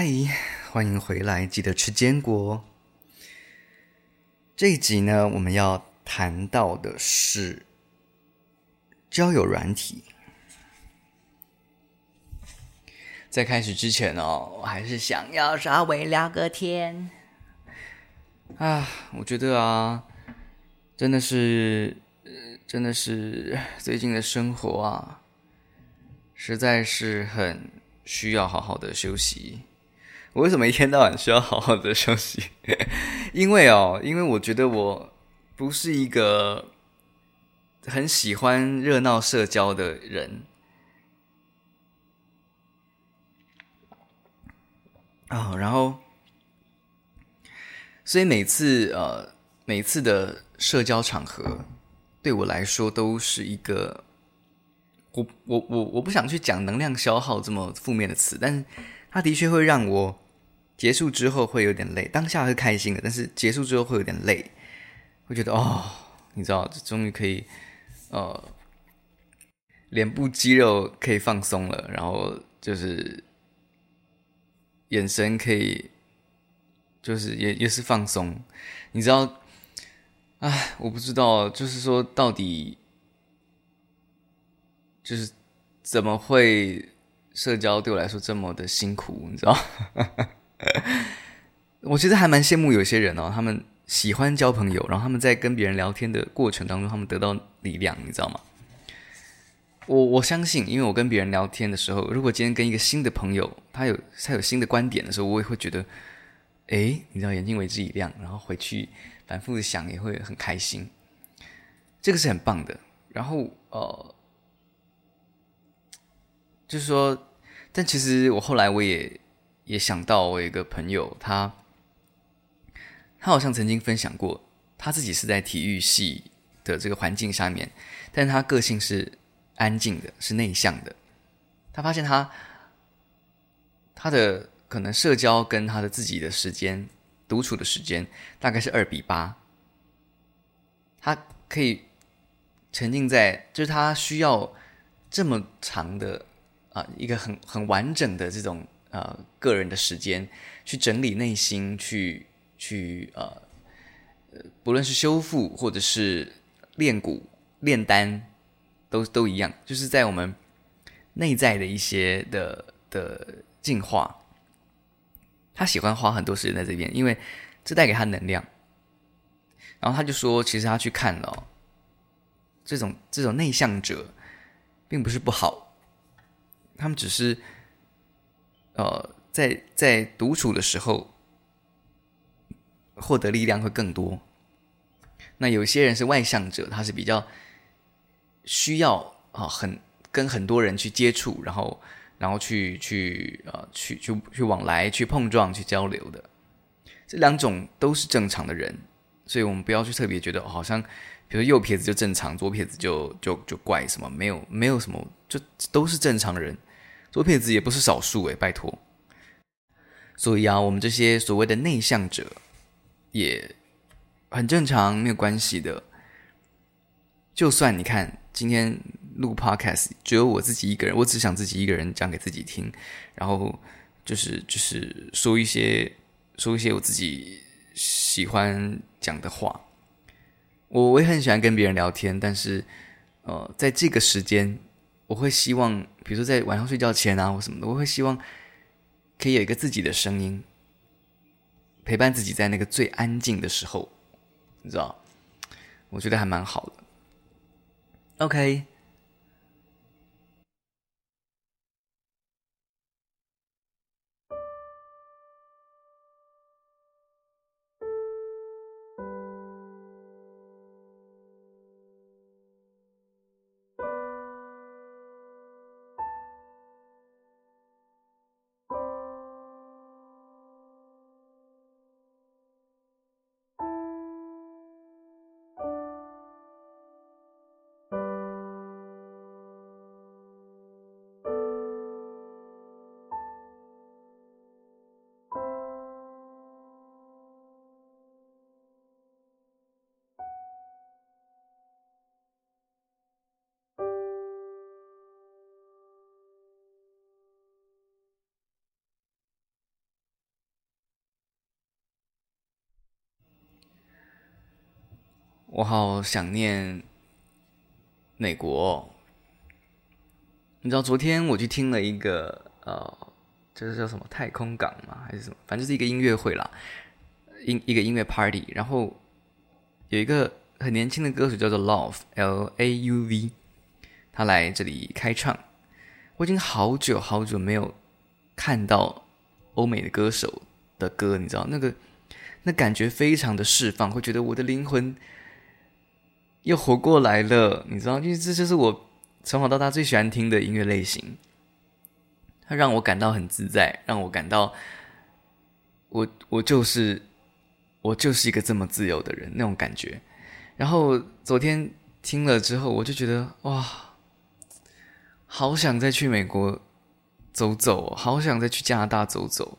嗨，欢迎回来，记得吃坚果。这一集呢，我们要谈到的是交友软体。在开始之前哦，我还是想要稍微聊个天。啊，我觉得啊，真的是，真的是最近的生活啊，实在是很需要好好的休息。我为什么一天到晚需要好好的休息？因为哦，因为我觉得我不是一个很喜欢热闹社交的人啊、哦。然后，所以每次呃，每次的社交场合对我来说都是一个，我我我我不想去讲能量消耗这么负面的词，但是它的确会让我。结束之后会有点累，当下会开心的，但是结束之后会有点累，会觉得哦，你知道，终于可以，呃，脸部肌肉可以放松了，然后就是眼神可以，就是也也是放松，你知道，哎，我不知道，就是说到底，就是怎么会社交对我来说这么的辛苦，你知道？我其实还蛮羡慕有些人哦，他们喜欢交朋友，然后他们在跟别人聊天的过程当中，他们得到力量，你知道吗？我我相信，因为我跟别人聊天的时候，如果今天跟一个新的朋友，他有他有新的观点的时候，我也会觉得，哎，你知道，眼睛为之一亮，然后回去反复的想，也会很开心。这个是很棒的。然后呃，就是说，但其实我后来我也。也想到我一个朋友，他他好像曾经分享过，他自己是在体育系的这个环境下面，但是他个性是安静的，是内向的。他发现他他的可能社交跟他的自己的时间独处的时间大概是二比八，他可以沉浸在，就是他需要这么长的啊、一个很很完整的这种。呃，个人的时间去整理内心，去去呃，不论是修复或者是练骨、炼丹，都都一样，就是在我们内在的一些的的进化。他喜欢花很多时间在这边，因为这带给他能量。然后他就说，其实他去看了，这种这种内向者，并不是不好，他们只是。呃，在在独处的时候，获得力量会更多。那有些人是外向者，他是比较需要啊、很跟很多人去接触，然后然后去去呃去去去往来、去碰撞、去交流的。这两种都是正常的人，所以我们不要去特别觉得、好像，比如右撇子就正常，左撇子就就就怪什么？没有没有什么，就都是正常人。左撇子也不是少数诶，拜托。所以啊，我们这些所谓的内向者也很正常，没有关系的。就算你看今天录 Podcast 只有我自己一个人，我只想自己一个人讲给自己听，然后就是就是说一些说一些我自己喜欢讲的话。我我也很喜欢跟别人聊天，但是呃，在这个时间。我会希望，比如说在晚上睡觉前啊，或什么的，我会希望可以有一个自己的声音，陪伴自己在那个最安静的时候，你知道？我觉得还蛮好的。OK。我好想念美国。你知道，昨天我去听了一个呃，这是叫什么太空港吗？还是什么？反正就是一个音乐会啦，音一个音乐 party。然后有一个很年轻的歌手叫做 Love L A U V，他来这里开唱。我已经好久好久没有看到欧美的歌手的歌，你知道那个那感觉非常的释放，会觉得我的灵魂又活过来了，你知道，因为这就是我从小到大最喜欢听的音乐类型。它让我感到很自在，让我感到我我就是我就是一个这么自由的人那种感觉。然后昨天听了之后，我就觉得哇。好想再去美国走走，好想再去加拿大走走。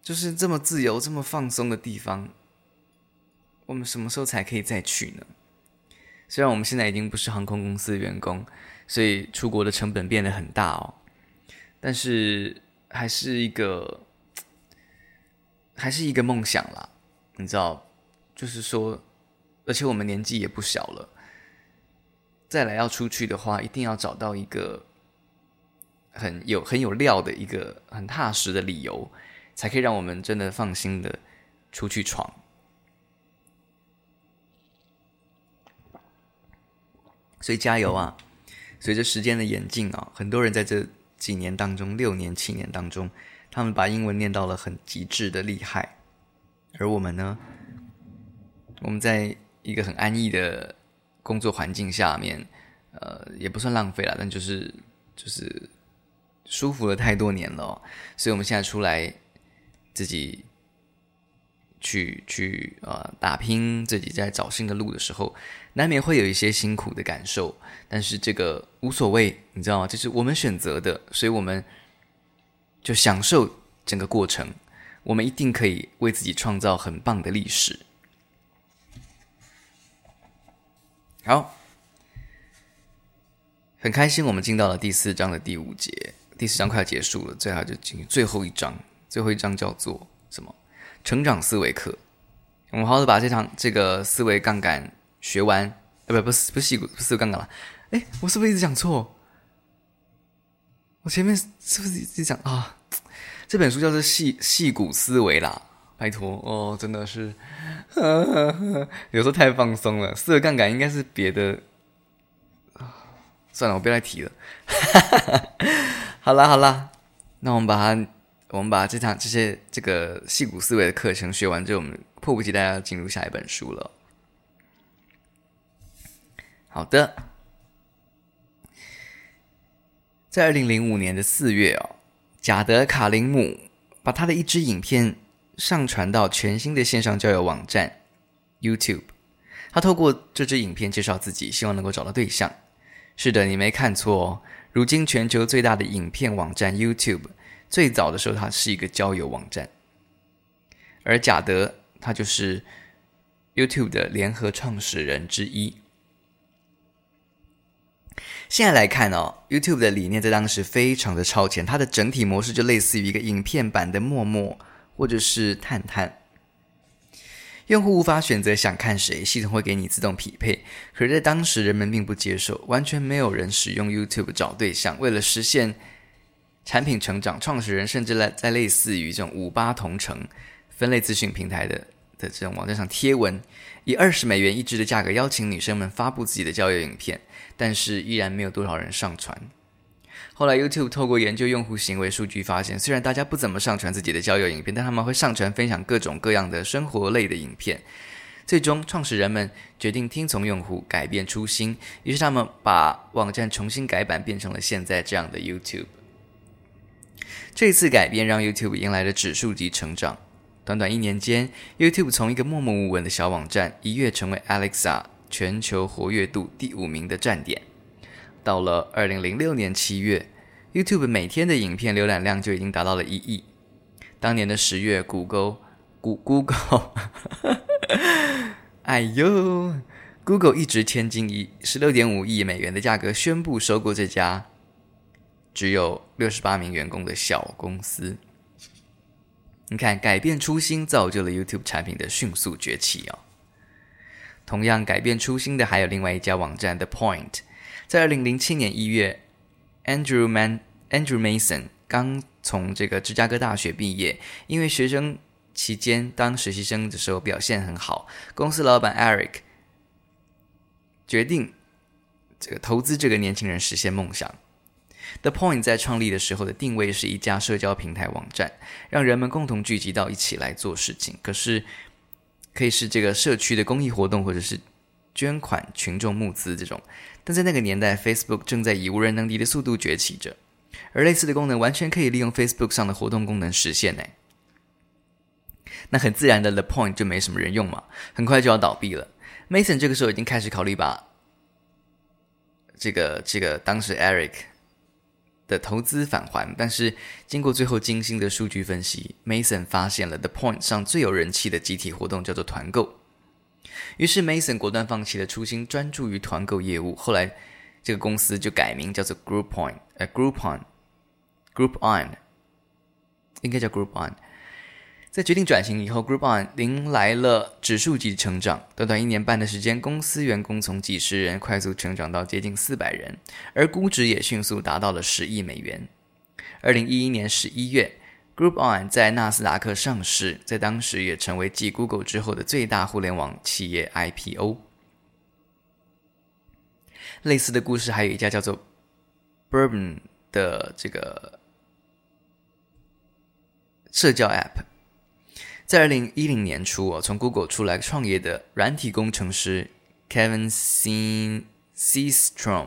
就是这么自由、这么放松的地方，我们什么时候才可以再去呢？虽然我们现在已经不是航空公司的员工，所以出国的成本变得很大哦，但是还是一个，还是一个梦想啦。你知道，就是说，而且我们年纪也不小了。再来要出去的话，一定要找到一个很有很有料的一个很踏实的理由，才可以让我们真的放心的出去闯。所以加油啊！随着时间的演进啊，很多人在这几年当中，六年、七年当中，他们把英文念到了很极致的厉害，而我们呢，我们在一个很安逸的。工作环境下面，呃，也不算浪费了，但就是就是舒服了太多年了哦，所以我们现在出来自己去去呃打拼，自己在找新的路的时候，难免会有一些辛苦的感受，但是这个无所谓，你知道吗？这是我们选择的，所以我们就享受整个过程，我们一定可以为自己创造很棒的历史。好，很开心，我们进到了第四章的第五节。第四章快要结束了，最好就进最后一章。最后一章叫做什么？成长思维课。我们好好的把这堂这个思维杠杆学完。呃，不，不是，不是细思维杠杆了。哎，我是不是一直讲错？我前面是不是一直讲啊？这本书叫做细细骨思维啦。拜托哦，真的是，呵呵呵，有时候太放松了。四个杠杆应该是别的，算了，我不要再提了。好啦好啦，那我们把它，我们把这场这些这个细骨思维的课程学完之后，我们迫不及待要进入下一本书了。好的，在二零零五年的四月哦，贾德·卡林姆把他的一支影片。上传到全新的线上交友网站 YouTube，他透过这支影片介绍自己，希望能够找到对象。是的，你没看错哦。如今全球最大的影片网站 YouTube，最早的时候它是一个交友网站，而贾德他就是 YouTube 的联合创始人之一。现在来看哦，YouTube 的理念在当时非常的超前，它的整体模式就类似于一个影片版的陌陌。或者是探探，用户无法选择想看谁，系统会给你自动匹配。可是，在当时，人们并不接受，完全没有人使用 YouTube 找对象。为了实现产品成长，创始人甚至在在类似于这种五八同城分类资讯平台的的这种网站上贴文，以二十美元一支的价格邀请女生们发布自己的交友影片，但是依然没有多少人上传。后来，YouTube 透过研究用户行为数据发现，虽然大家不怎么上传自己的交友影片，但他们会上传分享各种各样的生活类的影片。最终，创始人们决定听从用户，改变初心，于是他们把网站重新改版，变成了现在这样的 YouTube。这次改变让 YouTube 迎来了指数级成长。短短一年间，YouTube 从一个默默无闻的小网站，一跃成为 Alexa 全球活跃度第五名的站点。到了二零零六年七月，YouTube 每天的影片浏览量就已经达到了一亿。当年的十月，谷歌，谷 Google，哎呦，Google 一掷千金，以十六点五亿美元的价格宣布收购这家只有六十八名员工的小公司。你看，改变初心造就了 YouTube 产品的迅速崛起哦。同样改变初心的还有另外一家网站 The Point。在二零零七年一月，Andrew Man Andrew Mason 刚从这个芝加哥大学毕业，因为学生期间当实习生的时候表现很好，公司老板 Eric 决定这个投资这个年轻人实现梦想。The Point 在创立的时候的定位是一家社交平台网站，让人们共同聚集到一起来做事情。可是，可以是这个社区的公益活动，或者是捐款、群众募资这种。但在那个年代，Facebook 正在以无人能敌的速度崛起着，而类似的功能完全可以利用 Facebook 上的活动功能实现呢。那很自然的，The Point 就没什么人用嘛，很快就要倒闭了。Mason 这个时候已经开始考虑把这个这个当时 Eric。的投资返还，但是经过最后精心的数据分析，Mason 发现了 The Point 上最有人气的集体活动叫做团购。于是 Mason 果断放弃了初心，专注于团购业务。后来这个公司就改名叫做 Group Point，呃，Groupon，Groupon，应该叫 Groupon。在决定转型以后，Groupon 迎来了指数级成长。短短一年半的时间，公司员工从几十人快速成长到接近四百人，而估值也迅速达到了十亿美元。二零一一年十一月，Groupon 在纳斯达克上市，在当时也成为继 Google 之后的最大互联网企业 IPO。类似的故事还有一家叫做 Bourbon 的这个社交 App。在二零一零年初，哦，从 Google 出来创业的软体工程师 Kevin Systrom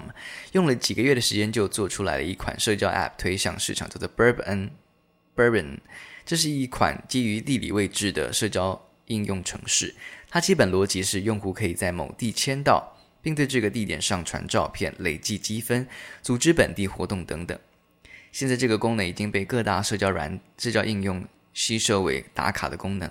用了几个月的时间就做出来了一款社交 App 推向市场，叫做 Bourbon。Bourbon，这是一款基于地理位置的社交应用程式。它基本逻辑是，用户可以在某地签到，并对这个地点上传照片，累计积分，组织本地活动等等。现在这个功能已经被各大社交软社交应用。吸收为打卡的功能，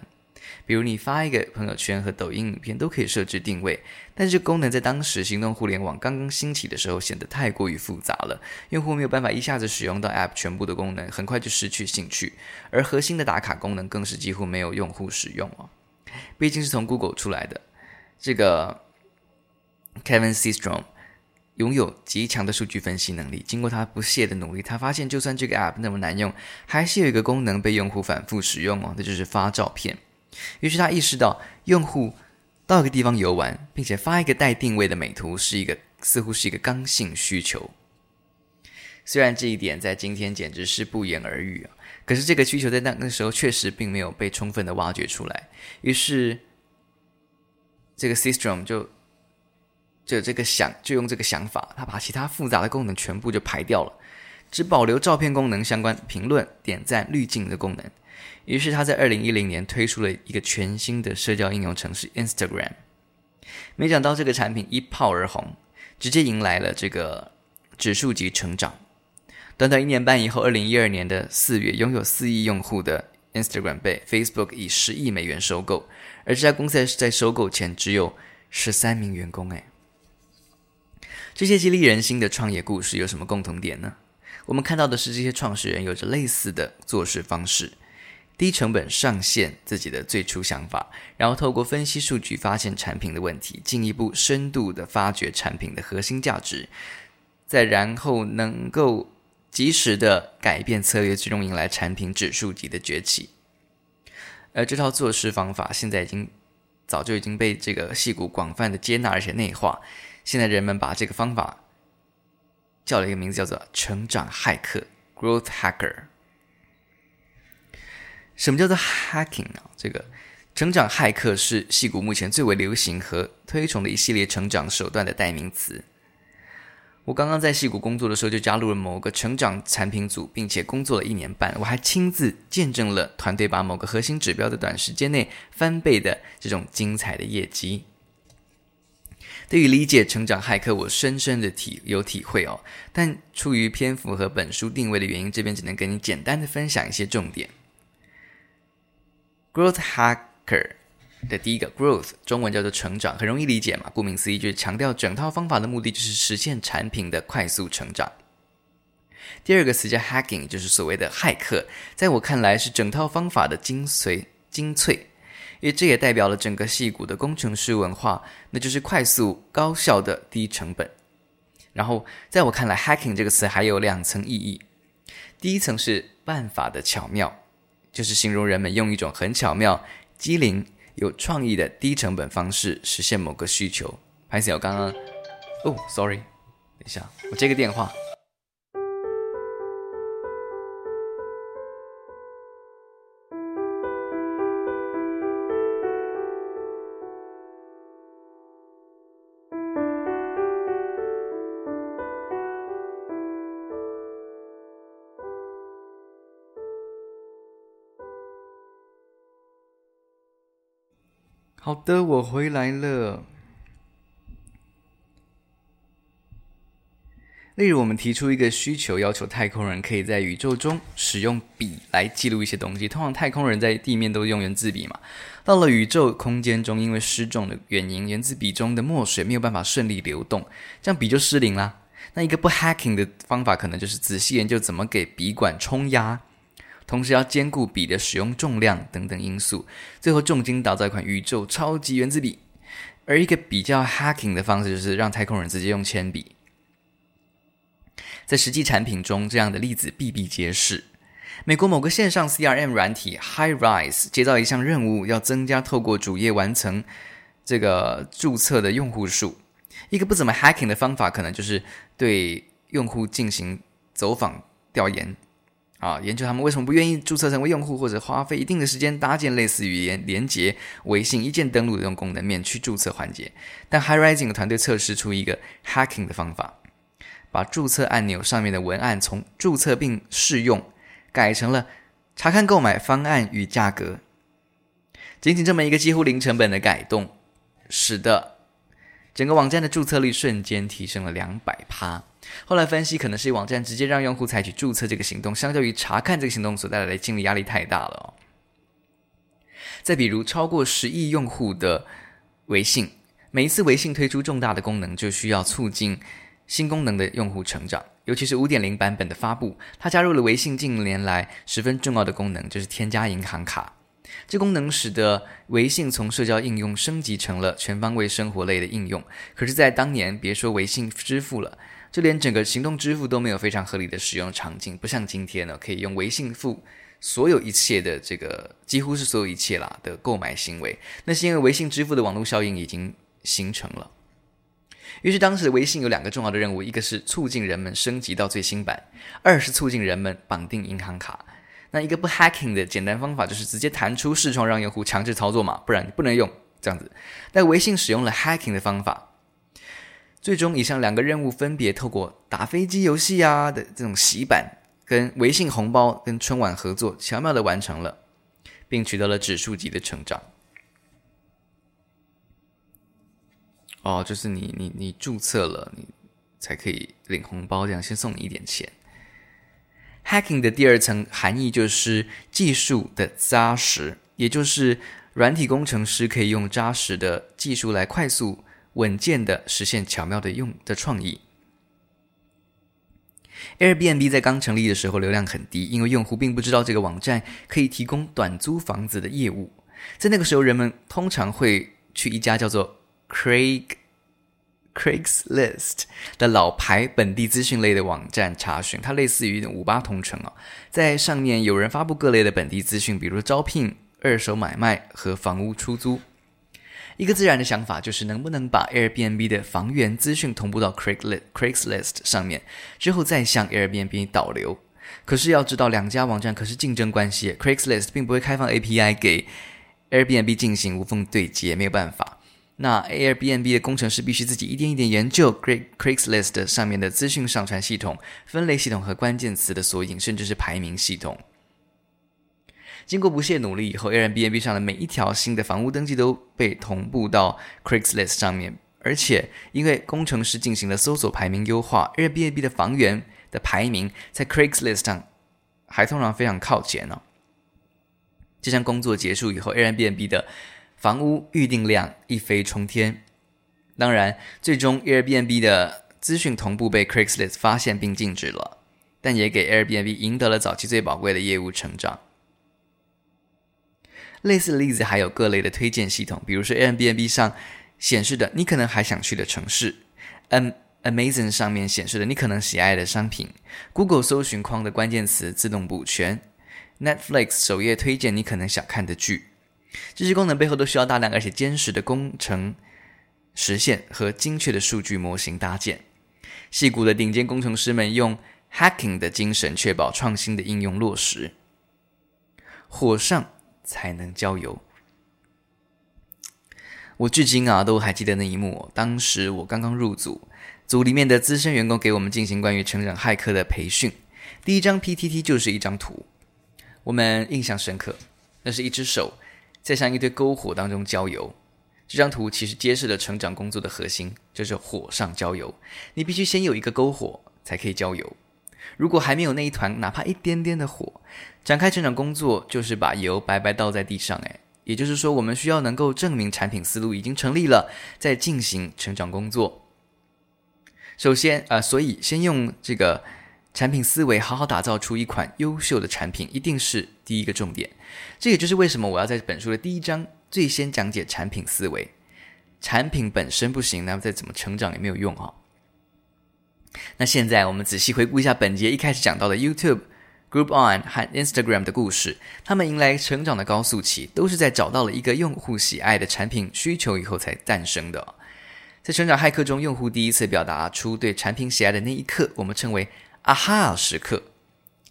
比如你发一个朋友圈和抖音影片都可以设置定位，但是功能在当时行动互联网刚刚兴起的时候显得太过于复杂了，用户没有办法一下子使用到 App 全部的功能，很快就失去兴趣。而核心的打卡功能更是几乎没有用户使用哦，毕竟是从 Google 出来的，这个 Kevin Systrom。拥有极强的数据分析能力。经过他不懈的努力，他发现就算这个 App 那么难用，还是有一个功能被用户反复使用哦，那就是发照片。于是他意识到，用户到一个地方游玩，并且发一个带定位的美图，是一个似乎是一个刚性需求。虽然这一点在今天简直是不言而喻啊，可是这个需求在那那时候确实并没有被充分的挖掘出来。于是，这个 Systrom 就。就这个想，就用这个想法，他把其他复杂的功能全部就排掉了，只保留照片功能相关评论、点赞、滤镜的功能。于是他在二零一零年推出了一个全新的社交应用程式 Instagram。没想到这个产品一炮而红，直接迎来了这个指数级成长。短短一年半以后，二零一二年的四月，拥有四亿用户的 Instagram 被 Facebook 以十亿美元收购，而这家公司在收购前只有十三名员工，哎。这些激励人心的创业故事有什么共同点呢？我们看到的是这些创始人有着类似的做事方式：低成本上线自己的最初想法，然后透过分析数据发现产品的问题，进一步深度的发掘产品的核心价值，再然后能够及时的改变策略，最终迎来产品指数级的崛起。而这套做事方法现在已经早就已经被这个戏骨广泛的接纳而且内化。现在人们把这个方法叫了一个名字，叫做“成长骇客 ”（Growth Hacker）。什么叫做 hacking 呢？这个成长骇客是戏骨目前最为流行和推崇的一系列成长手段的代名词。我刚刚在戏骨工作的时候，就加入了某个成长产品组，并且工作了一年半。我还亲自见证了团队把某个核心指标的短时间内翻倍的这种精彩的业绩。对于理解成长骇客，我深深的体有体会哦。但出于篇幅和本书定位的原因，这边只能跟你简单的分享一些重点。Growth Hacker 的第一个 Growth，中文叫做成长，很容易理解嘛。顾名思义，就是强调整套方法的目的就是实现产品的快速成长。第二个词叫 Hacking，就是所谓的骇客，在我看来是整套方法的精髓精粹。因为这也代表了整个矽谷的工程师文化，那就是快速、高效的低成本。然后，在我看来，hacking 这个词还有两层意义。第一层是办法的巧妙，就是形容人们用一种很巧妙、机灵、有创意的低成本方式实现某个需求。拍谢，我刚刚，哦，sorry，等一下，我接个电话。好的，我回来了。例如，我们提出一个需求，要求太空人可以在宇宙中使用笔来记录一些东西。通常太空人在地面都用原子笔嘛，到了宇宙空间中，因为失重的原因，原子笔中的墨水没有办法顺利流动，这样笔就失灵啦。那一个不 hacking 的方法，可能就是仔细研究怎么给笔管冲压。同时要兼顾笔的使用重量等等因素，最后重金打造一款宇宙超级原子笔。而一个比较 hacking 的方式，就是让太空人直接用铅笔。在实际产品中，这样的例子比比皆是。美国某个线上 CRM 软体 Highrise 接到一项任务，要增加透过主页完成这个注册的用户数。一个不怎么 hacking 的方法，可能就是对用户进行走访调研。啊，研究他们为什么不愿意注册成为用户，或者花费一定的时间搭建类似于连连接微信一键登录的这种功能免去注册环节。但 Highrising 的团队测试出一个 hacking 的方法，把注册按钮上面的文案从“注册并试用”改成了“查看购买方案与价格”。仅仅这么一个几乎零成本的改动，使得整个网站的注册率瞬间提升了两百趴。后来分析，可能是网站直接让用户采取注册这个行动，相较于查看这个行动所带来的心理压力太大了哦。再比如，超过十亿用户的微信，每一次微信推出重大的功能，就需要促进新功能的用户成长。尤其是五点零版本的发布，它加入了微信近年来十分重要的功能，就是添加银行卡。这功能使得微信从社交应用升级成了全方位生活类的应用。可是，在当年，别说微信支付了。就连整个行动支付都没有非常合理的使用场景，不像今天呢，可以用微信付所有一切的这个几乎是所有一切啦的购买行为。那是因为微信支付的网络效应已经形成了。于是当时的微信有两个重要的任务：一个是促进人们升级到最新版，二是促进人们绑定银行卡。那一个不 hacking 的简单方法就是直接弹出视窗，让用户强制操作嘛，不然你不能用这样子。但微信使用了 hacking 的方法。最终，以上两个任务分别透过打飞机游戏啊的这种洗版，跟微信红包、跟春晚合作，巧妙的完成了，并取得了指数级的成长。哦，就是你你你注册了，你才可以领红包，这样先送你一点钱。Hacking 的第二层含义就是技术的扎实，也就是软体工程师可以用扎实的技术来快速。稳健的实现巧妙的用的创意。Airbnb 在刚成立的时候流量很低，因为用户并不知道这个网站可以提供短租房子的业务。在那个时候，人们通常会去一家叫做 Craig Craigslist 的老牌本地资讯类的网站查询，它类似于五八同城啊，在上面有人发布各类的本地资讯，比如招聘、二手买卖和房屋出租。一个自然的想法就是能不能把 Airbnb 的房源资讯同步到 Craigslist 上面，之后再向 Airbnb 导流。可是要知道，两家网站可是竞争关系，Craigslist 并不会开放 API 给 Airbnb 进行无缝对接，没有办法。那 Airbnb 的工程师必须自己一点一点研究 Craigslist 上面的资讯上传系统、分类系统和关键词的索引，甚至是排名系统。经过不懈努力以后，Airbnb 上的每一条新的房屋登记都被同步到 Craigslist 上面，而且因为工程师进行了搜索排名优化，Airbnb 的房源的排名在 Craigslist 上还通常非常靠前呢、这项工作结束以后，Airbnb 的房屋预订量一飞冲天。当然，最终 Airbnb 的资讯同步被 Craigslist 发现并禁止了，但也给 Airbnb 赢得了早期最宝贵的业务成长。类似的例子还有各类的推荐系统，比如说 Airbnb 上显示的你可能还想去的城市，Am Amazon 上面显示的你可能喜爱的商品，Google 搜寻框的关键词自动补全，Netflix 首页推荐你可能想看的剧。这些功能背后都需要大量而且坚实的工程实现和精确的数据模型搭建。戏骨的顶尖工程师们用 hacking 的精神确保创新的应用落实。火上才能浇油。我至今啊都还记得那一幕。当时我刚刚入组，组里面的资深员工给我们进行关于成长骇客的培训。第一张 PTT 就是一张图，我们印象深刻。那是一只手在向一堆篝火当中浇油。这张图其实揭示了成长工作的核心，就是火上浇油。你必须先有一个篝火，才可以浇油。如果还没有那一团哪怕一点点的火，展开成长工作就是把油白白倒在地上。诶，也就是说，我们需要能够证明产品思路已经成立了，再进行成长工作。首先啊、呃，所以先用这个产品思维好好打造出一款优秀的产品，一定是第一个重点。这也就是为什么我要在本书的第一章最先讲解产品思维。产品本身不行，那么再怎么成长也没有用啊。那现在我们仔细回顾一下本节一开始讲到的 YouTube、Groupon 和 Instagram 的故事，他们迎来成长的高速期，都是在找到了一个用户喜爱的产品需求以后才诞生的。在成长骇客中，用户第一次表达出对产品喜爱的那一刻，我们称为“啊哈时刻”。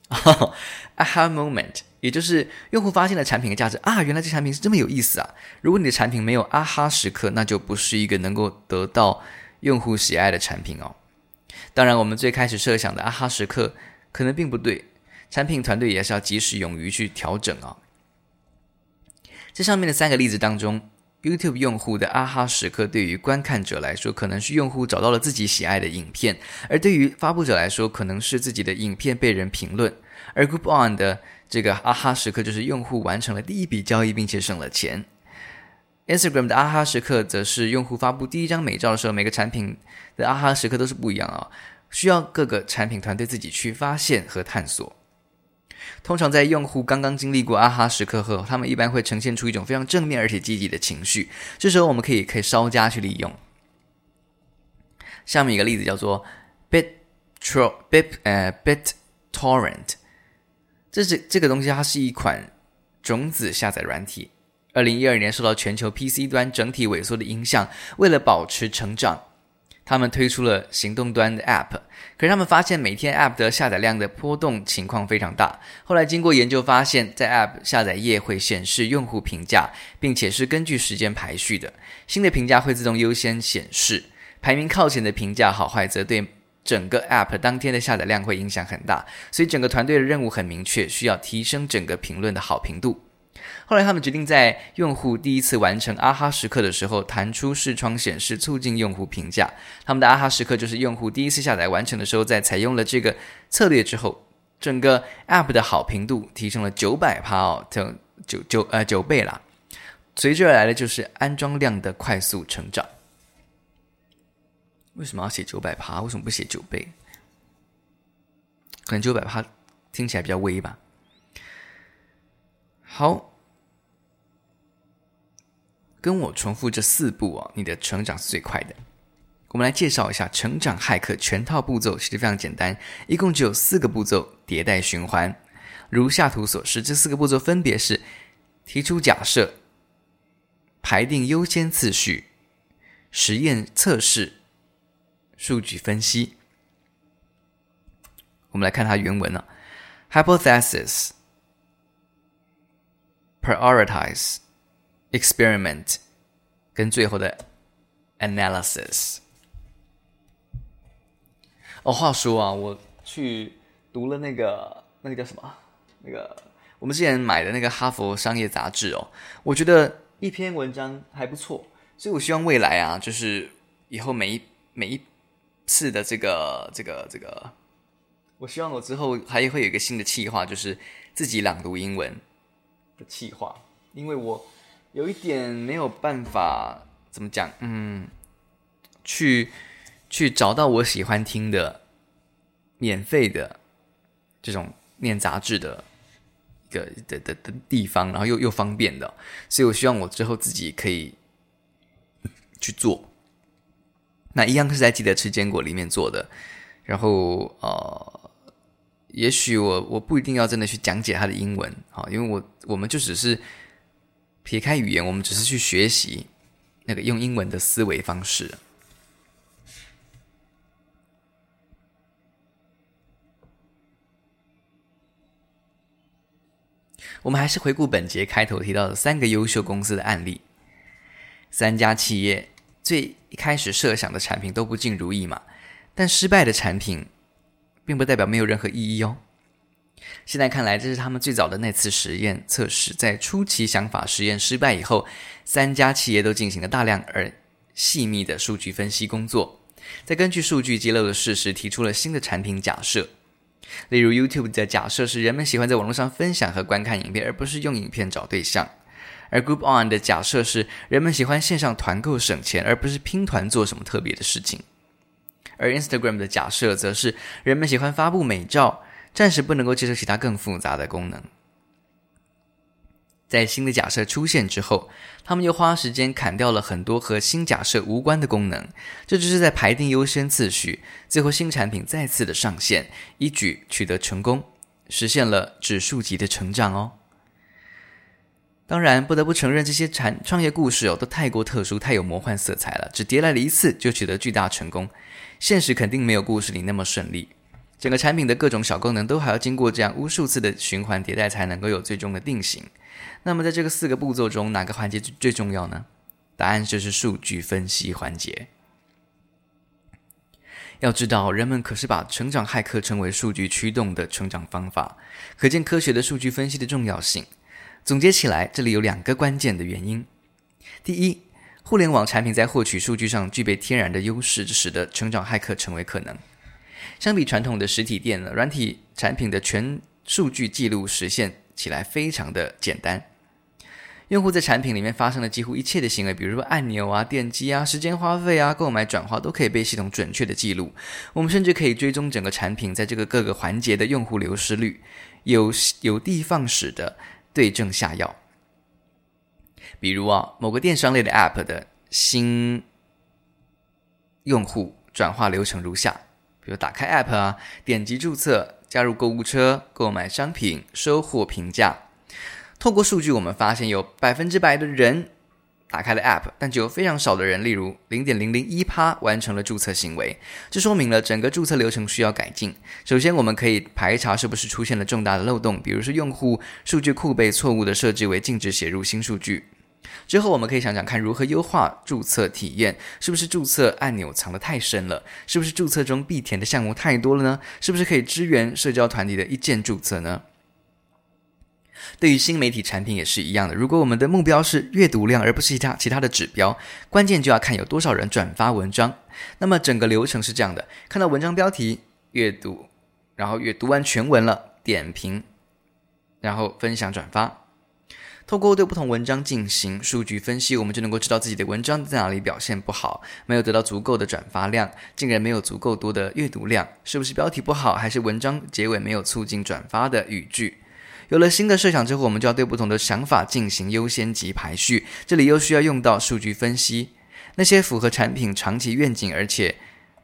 啊哈 moment，也就是用户发现了产品的价值啊，原来这产品是这么有意思啊！如果你的产品没有啊哈时刻，那就不是一个能够得到用户喜爱的产品哦。当然，我们最开始设想的啊哈时刻可能并不对，产品团队也是要及时勇于去调整啊。这上面的三个例子当中，YouTube 用户的啊哈时刻对于观看者来说，可能是用户找到了自己喜爱的影片；而对于发布者来说，可能是自己的影片被人评论。而 Groupon 的这个啊哈时刻，就是用户完成了第一笔交易，并且省了钱。Instagram 的啊哈时刻则是用户发布第一张美照的时候，每个产品的啊哈时刻都是不一样啊，需要各个产品团队自己去发现和探索。通常在用户刚刚经历过啊哈时刻后，他们一般会呈现出一种非常正面而且积极的情绪，这时候我们可以可以稍加去利用。下面一个例子叫做 BitTro Bit 呃 BitTorrent，这是这个东西，它是一款种子下载软体。二零一二年受到全球 PC 端整体萎缩的影响，为了保持成长，他们推出了行动端的 App。可是他们发现每天 App 的下载量的波动情况非常大。后来经过研究发现，在 App 下载页会显示用户评价，并且是根据时间排序的。新的评价会自动优先显示，排名靠前的评价好坏则对整个 App 当天的下载量会影响很大。所以整个团队的任务很明确，需要提升整个评论的好评度。后来，他们决定在用户第一次完成啊哈时刻的时候弹出视窗显示，促进用户评价。他们的啊哈时刻就是用户第一次下载完成的时候，在采用了这个策略之后，整个 App 的好评度提升了九百趴哦，九九九呃九倍啦。随之而来的就是安装量的快速成长。为什么要写九百趴？为什么不写九倍？可能九百趴听起来比较微吧。好，跟我重复这四步哦，你的成长是最快的。我们来介绍一下成长骇客全套步骤，其实非常简单，一共只有四个步骤，迭代循环。如下图所示，这四个步骤分别是：提出假设、排定优先次序、实验测试、数据分析。我们来看它原文啊，Hypothesis prioritize。Experiment 跟最后的 analysis。哦，话说啊，我去读了那个那个叫什么？那个我们之前买的那个《哈佛商业杂志》哦，我觉得一篇文章还不错，所以我希望未来啊，就是以后每一每一次的这个这个这个，我希望我之后还会有一个新的计划，就是自己朗读英文。的计划，因为我有一点没有办法怎么讲，嗯，去去找到我喜欢听的免费的这种念杂志的一个的的的地方，然后又又方便的，所以我希望我之后自己可以去做。那一样是在记得吃坚果里面做的，然后呃，也许我我不一定要真的去讲解它的英文啊，因为我我们就只是撇开语言，我们只是去学习那个用英文的思维方式。我们还是回顾本节开头提到的三个优秀公司的案例，三家企业最一开始设想的产品都不尽如意嘛，但失败的产品并不代表没有任何意义哦。现在看来，这是他们最早的那次实验测试，在初期想法实验失败以后，三家企业都进行了大量而细密的数据分析工作，再根据数据揭露的事实，提出了新的产品假设。例如，YouTube 的假设是人们喜欢在网络上分享和观看影片，而不是用影片找对象；而 Groupon 的假设是人们喜欢线上团购省钱，而不是拼团做什么特别的事情；而 Instagram 的假设则是人们喜欢发布美照，暂时不能够接受其他更复杂的功能。在新的假设出现之后，他们又花时间砍掉了很多和新假设无关的功能，这就是在排定优先次序。最后，新产品再次的上线，一举取得成功，实现了指数级的成长哦。当然，不得不承认，这些产创业故事哦，都太过特殊，太有魔幻色彩了。只迭代了一次就取得巨大成功，现实肯定没有故事里那么顺利。整个产品的各种小功能都还要经过这样无数次的循环迭代，才能够有最终的定型。那么，在这个四个步骤中，哪个环节最重要呢？答案就是数据分析环节。要知道，人们可是把成长骇客称为数据驱动的成长方法，可见科学的数据分析的重要性。总结起来，这里有两个关键的原因：第一，互联网产品在获取数据上具备天然的优势，这使得成长骇客成为可能。相比传统的实体店呢，软体产品的全数据记录实现起来非常的简单。用户在产品里面发生的几乎一切的行为，比如说按钮啊、点击啊、时间花费啊、购买转化，都可以被系统准确的记录。我们甚至可以追踪整个产品在这个各个环节的用户流失率，有有的放矢的对症下药。比如啊，某个电商类的 App 的新用户转化流程如下：比如打开 App 啊，点击注册、加入购物车、购买商品、收货、评价。透过数据，我们发现有百分之百的人打开了 App，但只有非常少的人，例如零点零零一趴完成了注册行为。这说明了整个注册流程需要改进。首先，我们可以排查是不是出现了重大的漏洞，比如说用户数据库被错误的设置为禁止写入新数据。之后，我们可以想想看如何优化注册体验，是不是注册按钮藏得太深了？是不是注册中必填的项目太多了呢？是不是可以支援社交团体的一键注册呢？对于新媒体产品也是一样的。如果我们的目标是阅读量，而不是其他其他的指标，关键就要看有多少人转发文章。那么整个流程是这样的：看到文章标题，阅读，然后阅读完全文了，点评，然后分享转发。透过对不同文章进行数据分析，我们就能够知道自己的文章在哪里表现不好，没有得到足够的转发量，竟然没有足够多的阅读量，是不是标题不好，还是文章结尾没有促进转发的语句？有了新的设想之后，我们就要对不同的想法进行优先级排序。这里又需要用到数据分析，那些符合产品长期愿景，而且，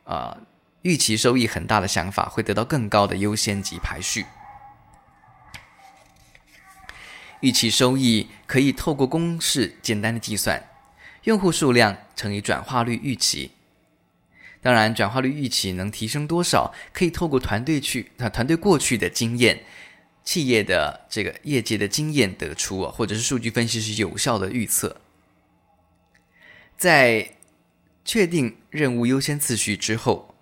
啊、预期收益很大的想法，会得到更高的优先级排序。预期收益可以透过公式简单的计算，用户数量乘以转化率预期。当然，转化率预期能提升多少，可以透过团队去啊团队过去的经验。企业的这个业界的经验得出，或者是数据分析是有效的预测。在确定任务优先次序之后，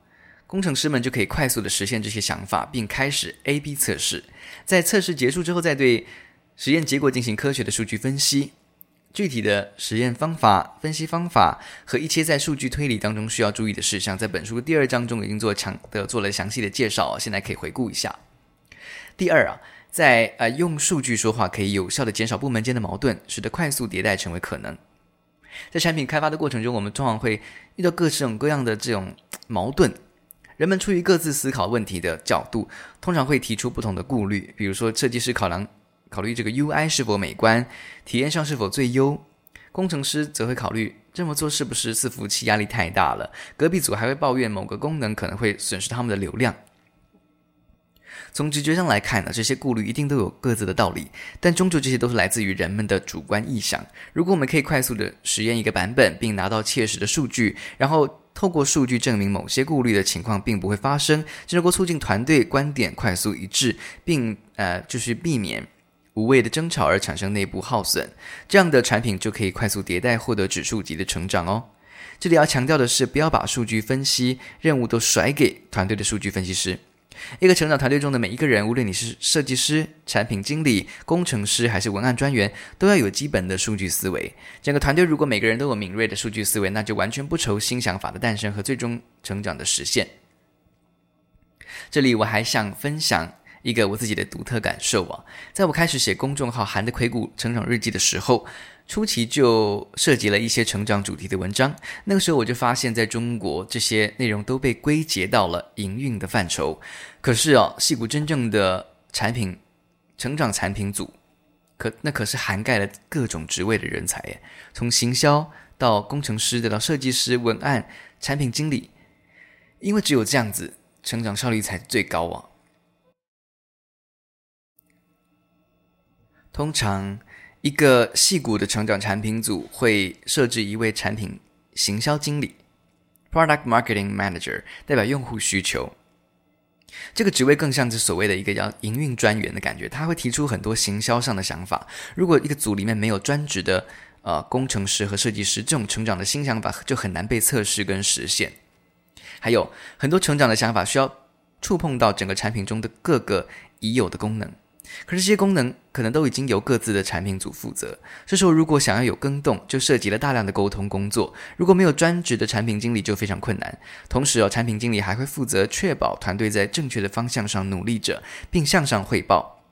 工程师们就可以快速的实现这些想法，并开始 A/B 测试。在测试结束之后，再对实验结果进行科学的数据分析。具体的实验方法、分析方法和一切在数据推理当中需要注意的事项，在本书的第二章中已经做强的做了详细的介绍，现在可以回顾一下。第二啊。在呃，用数据说话可以有效地减少部门间的矛盾，使得快速迭代成为可能。在产品开发的过程中，我们通常会遇到各种各样的这种矛盾。人们出于各自思考问题的角度，通常会提出不同的顾虑。比如说，设计师考量考虑这个 UI 是否美观，体验上是否最优。工程师则会考虑这么做是不是伺服器压力太大了。隔壁组还会抱怨某个功能可能会损失他们的流量。从直觉上来看呢，这些顾虑一定都有各自的道理，但终究这些都是来自于人们的主观臆想。如果我们可以快速地实验一个版本，并拿到切实的数据，然后透过数据证明某些顾虑的情况并不会发生，就能够促进团队观点快速一致，并呃就是避免无谓的争吵而产生内部耗损，这样的产品就可以快速迭代，获得指数级的成长哦。这里要强调的是，不要把数据分析任务都甩给团队的数据分析师。一个成长团队中的每一个人，无论你是设计师、产品经理、工程师还是文案专员，都要有基本的数据思维。整个团队如果每个人都有敏锐的数据思维，那就完全不愁新想法的诞生和最终成长的实现。这里我还想分享一个我自己的独特感受啊，在我开始写公众号“韩的硅谷成长日记”的时候。初期就涉及了一些成长主题的文章，那个时候我就发现，在中国这些内容都被归结到了营运的范畴。可是哦，矽谷真正的产品成长产品组，可那可是涵盖了各种职位的人才耶，从行销到工程师，再到设计师、文案、产品经理，因为只有这样子，成长效率才最高啊。通常。一个细谷的成长产品组会设置一位产品行销经理 （Product Marketing Manager） 代表用户需求。这个职位更像是所谓的一个叫营运专员的感觉，他会提出很多行销上的想法。如果一个组里面没有专职的呃工程师和设计师，这种成长的新想法就很难被测试跟实现。还有很多成长的想法需要触碰到整个产品中的各个已有的功能。可是这些功能可能都已经由各自的产品组负责。这时候如果想要有更动，就涉及了大量的沟通工作。如果没有专职的产品经理，就非常困难。同时哦，产品经理还会负责确保团队在正确的方向上努力着，并向上汇报。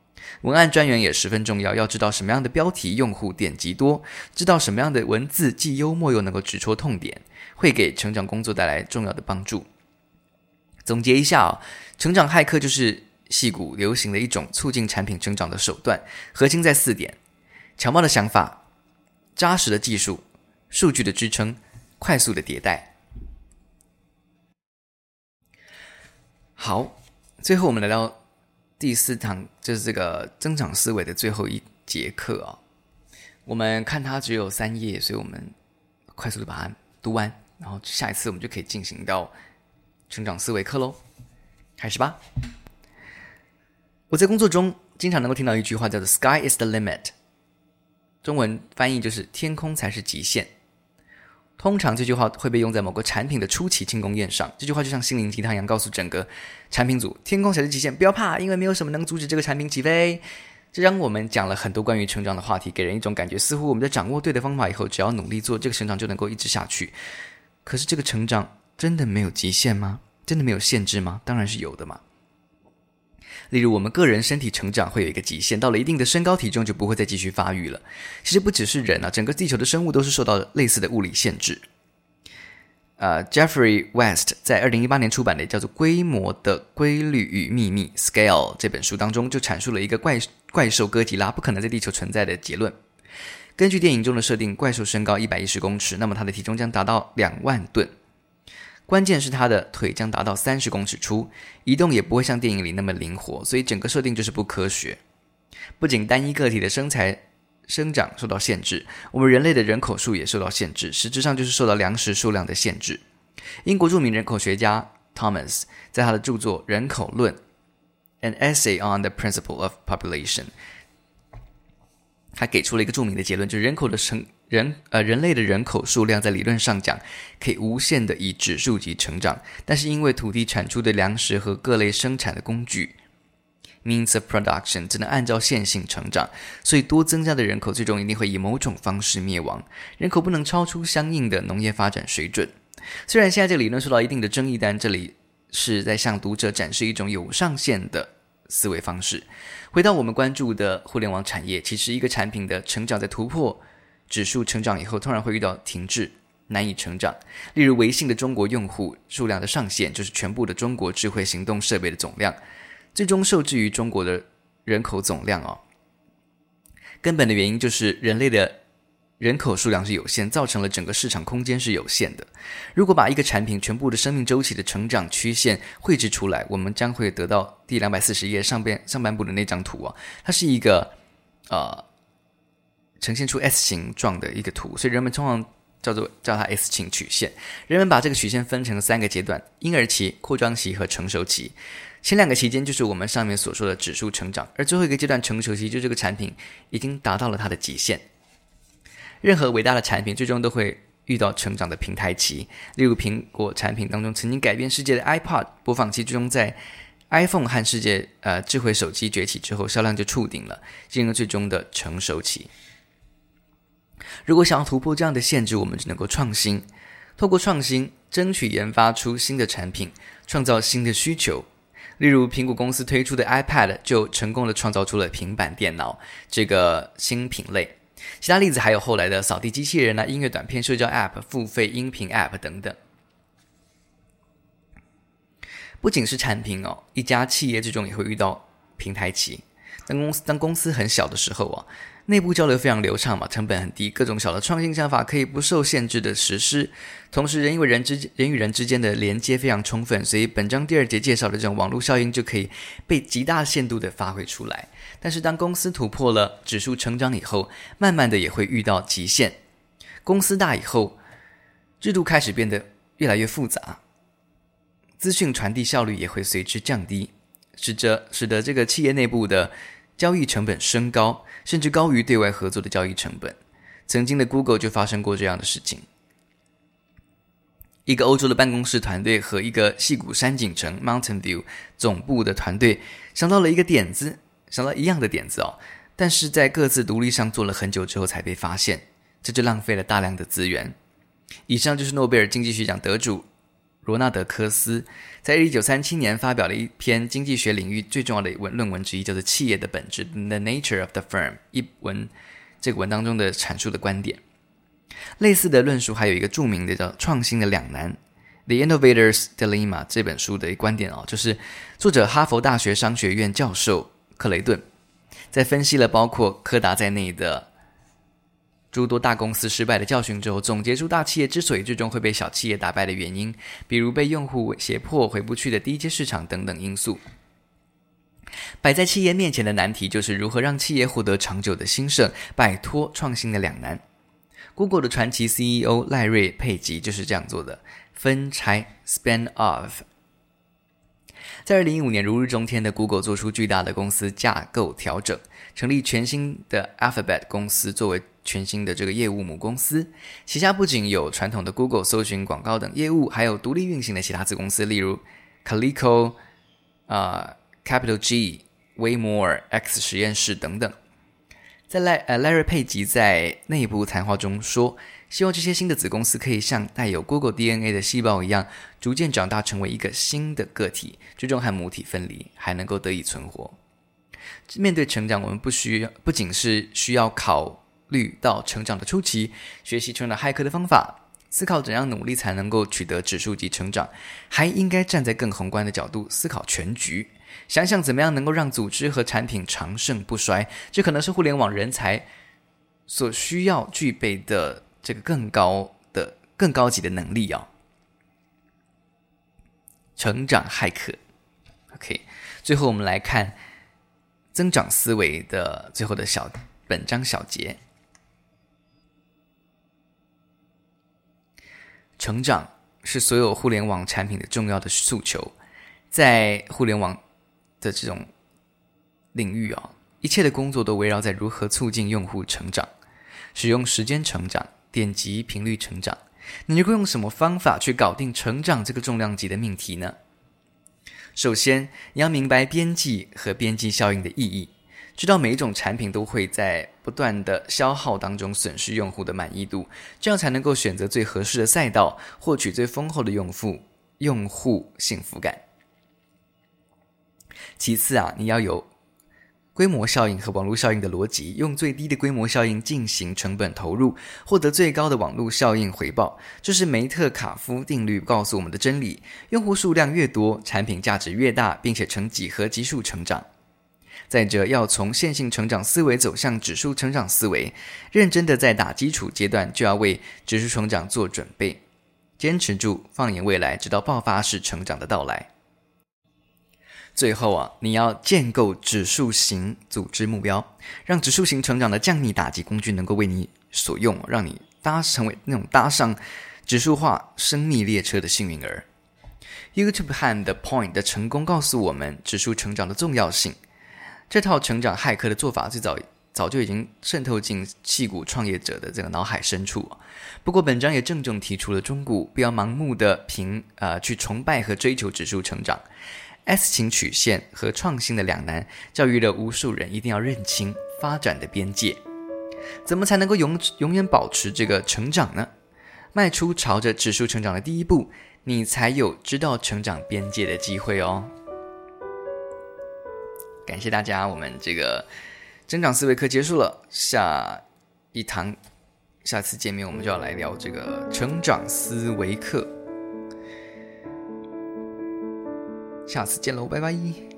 文案专员也十分重要，要知道什么样的标题用户点击多，知道什么样的文字既幽默又能够直戳痛点，会给成长工作带来重要的帮助。总结一下哦，成长骇客就是。矽谷流行的一种促进产品成长的手段，核心在四点：巧妙的想法、扎实的技术、数据的支撑、快速的迭代。好，最后我们来到第四堂，就是这个增长思维的最后一节课啊、我们看它只有三页，所以我们快速的把它读完，然后下一次我们就可以进行到成长思维课喽。开始吧。我在工作中经常能够听到一句话，叫做 “Sky is the limit”，中文翻译就是“天空才是极限”。通常这句话会被用在某个产品的初期庆功宴上。这句话就像心灵鸡汤一样，告诉整个产品组：“天空才是极限，不要怕，因为没有什么能阻止这个产品起飞。”这让我们讲了很多关于成长的话题，给人一种感觉，似乎我们在掌握对的方法以后，只要努力做，这个成长就能够一直下去。可是这个成长真的没有极限吗？真的没有限制吗？当然是有的嘛。例如，我们个人身体成长会有一个极限，到了一定的身高体重就不会再继续发育了。其实不只是人啊，整个地球的生物都是受到类似的物理限制。呃，Jeffrey West 在二零一八年出版的叫做《规模的规律与秘密》（Scale） 这本书当中，就阐述了一个怪怪兽哥吉拉不可能在地球存在的结论。根据电影中的设定，怪兽身高一百一十公尺，那么它的体重将达到两万吨。关键是它的腿将达到三十公尺粗，移动也不会像电影里那么灵活，所以整个设定就是不科学。不仅单一个体的身材生长受到限制，我们人类的人口数也受到限制，实质上就是受到粮食数量的限制。英国著名人口学家 Thomas 在他的著作《人口论》（An Essay on the Principle of Population） 他给出了一个著名的结论，就是人口的成。人呃，人类的人口数量在理论上讲可以无限的以指数级成长，但是因为土地产出的粮食和各类生产的工具 （means of production） 只能按照线性成长，所以多增加的人口最终一定会以某种方式灭亡。人口不能超出相应的农业发展水准。虽然现在这个理论受到一定的争议，但这里是在向读者展示一种有上限的思维方式。回到我们关注的互联网产业，其实一个产品的成长在突破。指数成长以后，突然会遇到停滞，难以成长。例如，微信的中国用户数量的上限就是全部的中国智慧行动设备的总量，最终受制于中国的人口总量哦。根本的原因就是人类的人口数量是有限，造成了整个市场空间是有限的。如果把一个产品全部的生命周期的成长曲线绘制出来，我们将会得到第两百四十页上边上半部的那张图啊，它是一个呃呈现出 S 形状的一个图，所以人们通常叫做叫它 S 型曲线。人们把这个曲线分成三个阶段：婴儿期、扩张期和成熟期。前两个期间就是我们上面所说的指数成长，而最后一个阶段成熟期，就这个产品已经达到了它的极限。任何伟大的产品最终都会遇到成长的平台期，例如苹果产品当中曾经改变世界的 iPod 播放器，最终在 iPhone 和世界呃智慧手机崛起之后，销量就触顶了，进入最终的成熟期。如果想要突破这样的限制，我们只能够创新，透过创新争取研发出新的产品，创造新的需求。例如，苹果公司推出的 iPad 就成功的创造出了平板电脑这个新品类。其他例子还有后来的扫地机器人啊、音乐短片、社交 App、付费音频 App 等等。不仅是产品哦，一家企业最终也会遇到平台期。当公司当公司很小的时候啊。内部交流非常流畅嘛，成本很低，各种小的创新想法可以不受限制的实施。同时，人与人之人与人之间的连接非常充分，所以本章第二节介绍的这种网络效应就可以被极大限度的发挥出来。但是，当公司突破了指数成长以后，慢慢的也会遇到极限。公司大以后，制度开始变得越来越复杂，资讯传递效率也会随之降低，使得使得这个企业内部的交易成本升高。甚至高于对外合作的交易成本。曾经的 Google 就发生过这样的事情：一个欧洲的办公室团队和一个矽谷山景城 （Mountain View） 总部的团队想到了一个点子，想到一样的点子哦，但是在各自独立上做了很久之后才被发现，这就浪费了大量的资源。以上就是诺贝尔经济学奖得主。罗纳德·科斯在一九三七年发表了一篇经济学领域最重要的文论文之一，叫做《企业的本质》（The Nature of the Firm）。一文这个文当中的阐述的观点，类似的论述还有一个著名的叫《创新的两难》（The Innovator's Dilemma） 这本书的一观点哦，就是作者哈佛大学商学院教授克雷顿在分析了包括柯达在内的。诸多大公司失败的教训之后，总结出大企业之所以最终会被小企业打败的原因，比如被用户胁迫回不去的低阶市场等等因素。摆在企业面前的难题就是如何让企业获得长久的兴盛，摆脱创新的两难。Google 的传奇 CEO 赖瑞·佩吉就是这样做的，分拆 （spin off）。在二零一五年如日中天的 Google 做出巨大的公司架构调整，成立全新的 Alphabet 公司作为。全新的这个业务母公司旗下不仅有传统的 Google 搜寻广告等业务，还有独立运行的其他子公司，例如 Calico、啊、Capital G、Waymore、X 实验室等等。在赖呃赖瑞佩吉在内部谈话中说，希望这些新的子公司可以像带有 Google DNA 的细胞一样，逐渐长大成为一个新的个体，最终和母体分离，还能够得以存活。面对成长，我们不需要不仅是需要考。虑到成长的初期，学习成长骇客的方法，思考怎样努力才能够取得指数级成长，还应该站在更宏观的角度思考全局，想想怎么样能够让组织和产品长盛不衰。这可能是互联网人才所需要具备的这个更高的、更高级的能力哦！成长骇客，OK。最后我们来看增长思维的最后的小本章小结。成长是所有互联网产品的重要的诉求，在互联网的这种领域啊，一切的工作都围绕在如何促进用户成长，使用时间成长、点击频率成长。你会用什么方法去搞定成长这个重量级的命题呢？首先，你要明白边际和边际效应的意义。知道每一种产品都会在不断的消耗当中损失用户的满意度，这样才能够选择最合适的赛道，获取最丰厚的用户用户幸福感。其次啊，你要有规模效应和网络效应的逻辑，用最低的规模效应进行成本投入，获得最高的网络效应回报。这是梅特卡夫定律告诉我们的真理：用户数量越多，产品价值越大，并且呈几何级数成长。再者，要从线性成长思维走向指数成长思维，认真的在打基础阶段就要为指数成长做准备，坚持住，放眼未来，直到爆发式成长的到来。最后啊，你要建构指数型组织目标，让指数型成长的降逆打击工具能够为你所用，让你搭成为那种搭上指数化生命列车的幸运儿。YouTube 和 The Point 的成功告诉我们指数成长的重要性。这套成长骇客的做法最早早就已经渗透进矽谷创业者的这个脑海深处。不过，本章也郑重提出了忠告：不要盲目的凭呃去崇拜和追求指数成长。S 型曲线和创新的两难，教育了无数人一定要认清发展的边界。怎么才能够永永远保持这个成长呢？迈出朝着指数成长的第一步，你才有知道成长边界的机会哦。感谢大家，我们这个增长思维课结束了，下一堂下次见面我们就要来聊这个成长思维课。下次见喽，拜拜。